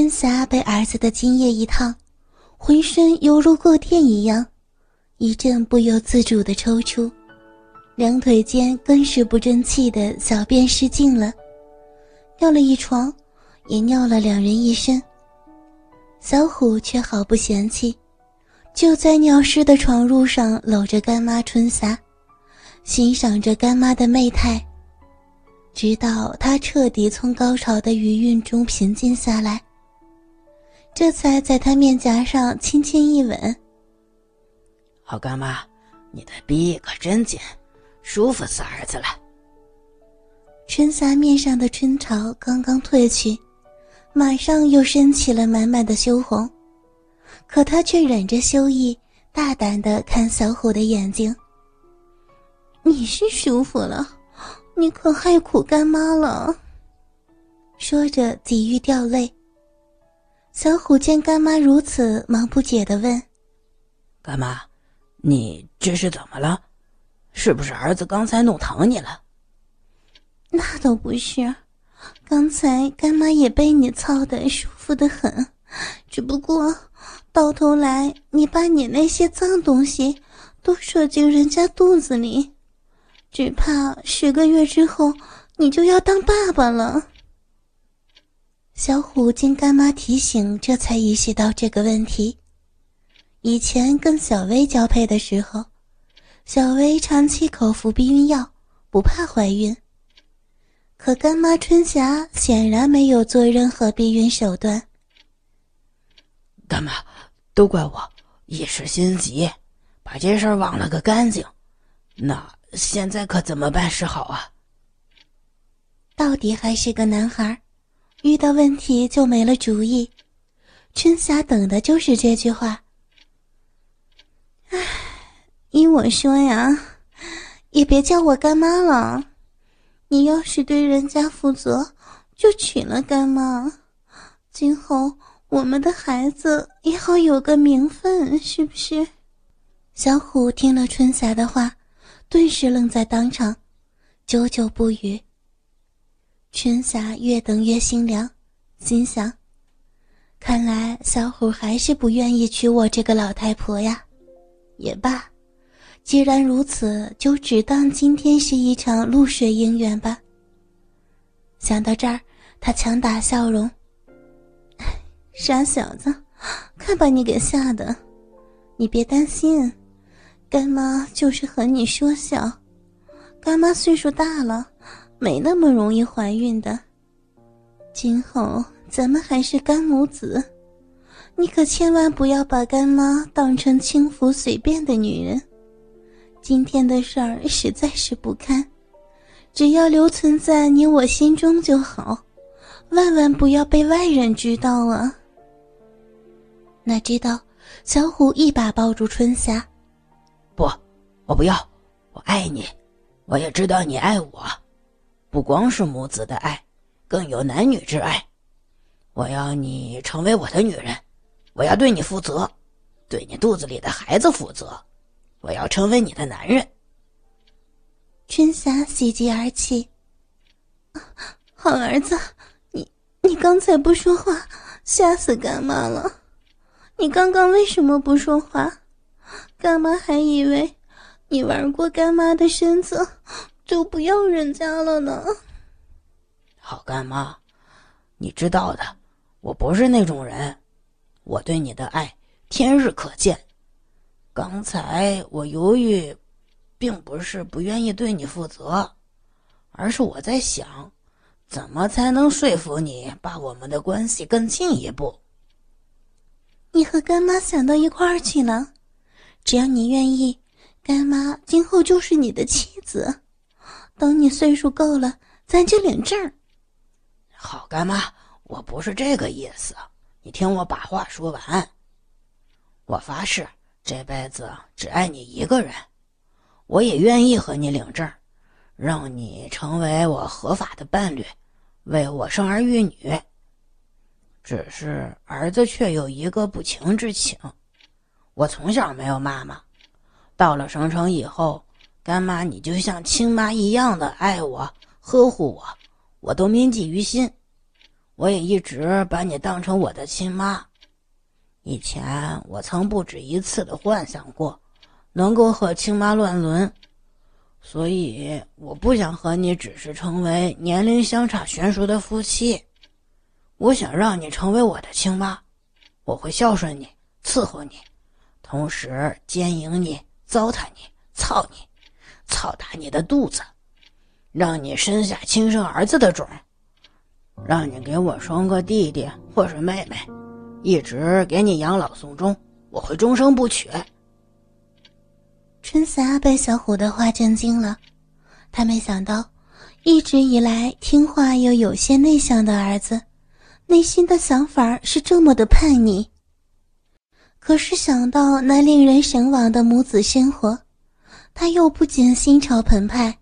春霞被儿子的精液一烫，浑身犹如过电一样，一阵不由自主的抽搐，两腿间更是不争气的小便失禁了，尿了一床，也尿了两人一身。小虎却毫不嫌弃，就在尿湿的床褥上搂着干妈春霞，欣赏着干妈的媚态，直到她彻底从高潮的余韵中平静下来。这才在他面颊上轻轻一吻。好干妈，你的逼可真紧，舒服死儿子了。春霞面上的春潮刚刚褪去，马上又升起了满满的羞红，可她却忍着羞意，大胆的看小虎的眼睛。你是舒服了，你可害苦干妈了。说着，几欲掉泪。小虎见干妈如此，忙不解的问：“干妈，你这是怎么了？是不是儿子刚才弄疼你了？”“那倒不是，刚才干妈也被你操的舒服的很，只不过到头来你把你那些脏东西都射进人家肚子里，只怕十个月之后你就要当爸爸了。”小虎经干妈提醒，这才意识到这个问题。以前跟小薇交配的时候，小薇长期口服避孕药，不怕怀孕。可干妈春霞显然没有做任何避孕手段。干妈，都怪我一时心急，把这事儿忘了个干净。那现在可怎么办是好啊？到底还是个男孩。遇到问题就没了主意，春霞等的就是这句话。唉，依我说呀，也别叫我干妈了。你要是对人家负责，就娶了干妈，今后我们的孩子也好有个名分，是不是？小虎听了春霞的话，顿时愣在当场，久久不语。春霞越等越心凉，心想：看来小虎还是不愿意娶我这个老太婆呀。也罢，既然如此，就只当今天是一场露水姻缘吧。想到这儿，他强打笑容：“ 傻小子，看把你给吓的！你别担心，干妈就是和你说笑。干妈岁数大了。”没那么容易怀孕的。今后咱们还是干母子，你可千万不要把干妈当成轻浮随便的女人。今天的事儿实在是不堪，只要留存在你我心中就好，万万不要被外人知道啊！哪知道小虎一把抱住春霞，不，我不要，我爱你，我也知道你爱我。不光是母子的爱，更有男女之爱。我要你成为我的女人，我要对你负责，对你肚子里的孩子负责。我要成为你的男人。春霞喜极而泣。好儿子，你你刚才不说话，吓死干妈了。你刚刚为什么不说话？干妈还以为你玩过干妈的身子。就不要人家了呢。好干妈，你知道的，我不是那种人，我对你的爱天日可见。刚才我犹豫，并不是不愿意对你负责，而是我在想，怎么才能说服你把我们的关系更进一步。你和干妈想到一块儿去了，只要你愿意，干妈今后就是你的妻子。等你岁数够了，咱就领证。好干妈，我不是这个意思，你听我把话说完。我发誓这辈子只爱你一个人，我也愿意和你领证，让你成为我合法的伴侣，为我生儿育女。只是儿子却有一个不情之请，我从小没有妈妈，到了省城以后。干妈，你就像亲妈一样的爱我、呵护我，我都铭记于心。我也一直把你当成我的亲妈。以前我曾不止一次的幻想过，能够和亲妈乱伦，所以我不想和你只是成为年龄相差悬殊的夫妻。我想让你成为我的亲妈，我会孝顺你，伺候你，同时奸淫你，糟蹋你，操你，操大你的肚子，让你生下亲生儿子的种，让你给我生个弟弟或是妹妹。一直给你养老送终，我会终生不娶。春霞被小虎的话震惊了，她没想到，一直以来听话又有些内向的儿子，内心的想法是这么的叛逆。可是想到那令人神往的母子生活，他又不禁心潮澎湃，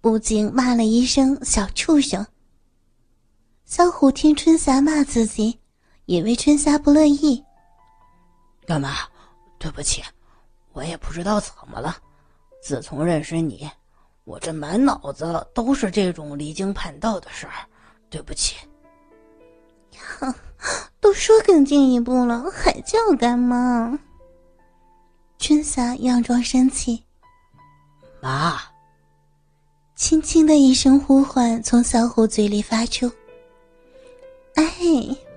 不禁骂了一声“小畜生”。小虎听春霞骂自己。也为春霞不乐意，干妈？对不起，我也不知道怎么了。自从认识你，我这满脑子都是这种离经叛道的事儿。对不起。哼，都说更进一步了，还叫干妈？春霞佯装生气，妈。轻轻的一声呼唤从小虎嘴里发出。哎，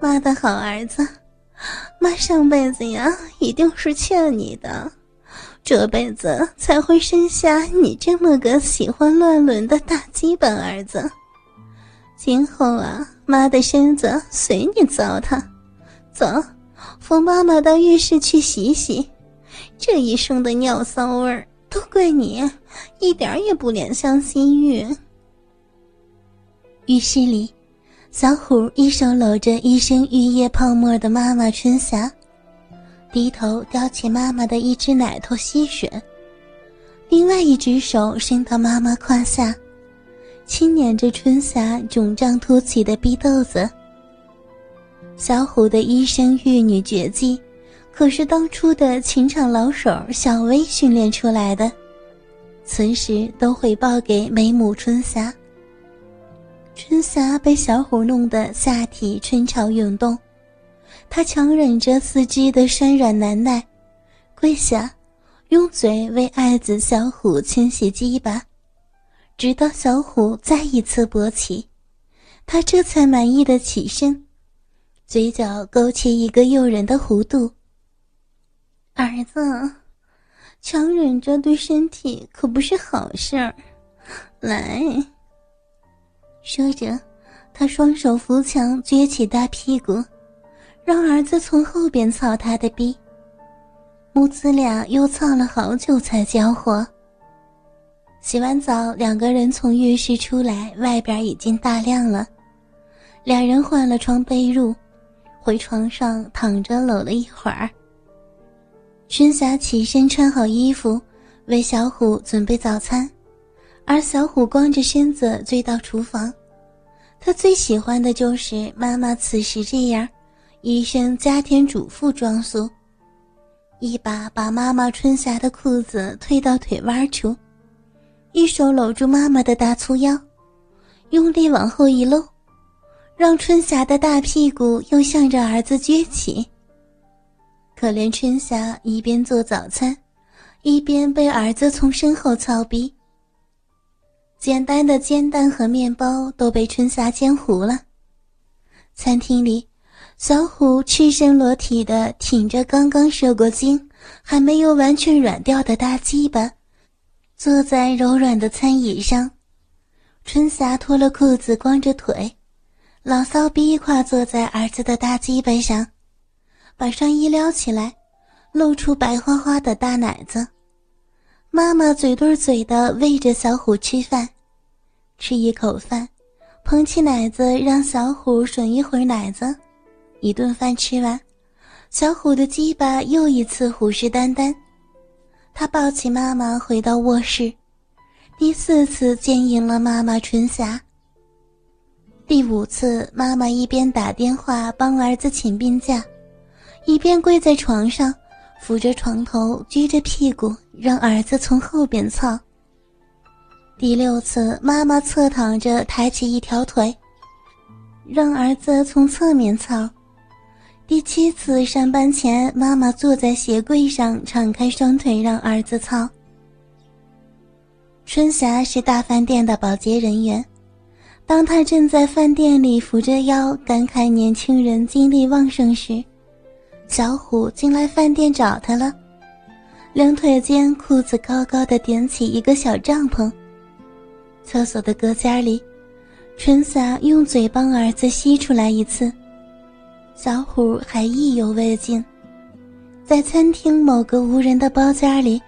妈的好儿子，妈上辈子呀一定是欠你的，这辈子才会生下你这么个喜欢乱伦的大鸡巴儿子。今后啊，妈的身子随你糟蹋，走，扶妈妈到浴室去洗洗，这一身的尿骚味儿都怪你，一点也不怜香惜玉。浴室里。小虎一手搂着一身玉液泡沫的妈妈春霞，低头叼起妈妈的一只奶头吸吮，另外一只手伸到妈妈胯下，轻捻着春霞肿胀凸起的逼豆子。小虎的一身玉女绝技，可是当初的情场老手小薇训练出来的，此时都回报给美母春霞。春霞被小虎弄得下体春潮涌动，她强忍着四肢的酸软难耐，跪下，用嘴为爱子小虎清洗鸡巴，直到小虎再一次勃起，她这才满意的起身，嘴角勾起一个诱人的弧度。儿子，强忍着对身体可不是好事儿，来。说着，他双手扶墙，撅起大屁股，让儿子从后边操他的逼。母子俩又操了好久才交火。洗完澡，两个人从浴室出来，外边已经大亮了。两人换了床被褥，回床上躺着搂了一会儿。春霞起身穿好衣服，为小虎准备早餐，而小虎光着身子追到厨房。他最喜欢的就是妈妈此时这样，一身家庭主妇装束，一把把妈妈春霞的裤子推到腿弯处，一手搂住妈妈的大粗腰，用力往后一搂，让春霞的大屁股又向着儿子撅起。可怜春霞一边做早餐，一边被儿子从身后操逼。简单的煎蛋和面包都被春霞煎糊了。餐厅里，小虎赤身裸体的挺着刚刚射过精、还没有完全软掉的大鸡巴，坐在柔软的餐椅上。春霞脱了裤子，光着腿，老骚逼跨坐在儿子的大鸡巴上，把上衣撩起来，露出白花花的大奶子。妈妈嘴对嘴的喂着小虎吃饭，吃一口饭，捧起奶子让小虎吮一会儿奶子。一顿饭吃完，小虎的鸡巴又一次虎视眈眈。他抱起妈妈回到卧室，第四次奸淫了妈妈春霞。第五次，妈妈一边打电话帮儿子请病假，一边跪在床上。扶着床头，撅着屁股，让儿子从后边操。第六次，妈妈侧躺着，抬起一条腿，让儿子从侧面操。第七次上班前，妈妈坐在鞋柜上，敞开双腿让儿子操。春霞是大饭店的保洁人员，当她正在饭店里扶着腰感慨年轻人精力旺盛时，小虎进来饭店找他了。两腿间裤子高高的顶起一个小帐篷。厕所的隔间里，春霞用嘴帮儿子吸出来一次。小虎还意犹未尽，在餐厅某个无人的包间里，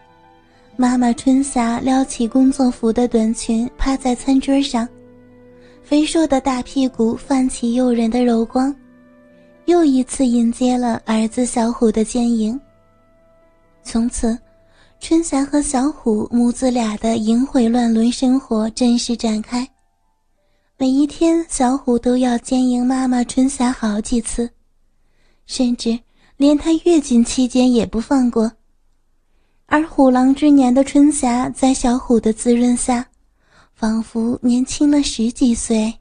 妈妈春霞撩起工作服的短裙，趴在餐桌上，肥硕的大屁股泛起诱人的柔光，又一次迎接了儿子小虎的奸淫。从此，春霞和小虎母子俩的淫秽乱伦生活正式展开。每一天，小虎都要奸淫妈妈春霞好几次。甚至连她月经期间也不放过，而虎狼之年的春霞在小虎的滋润下，仿佛年轻了十几岁。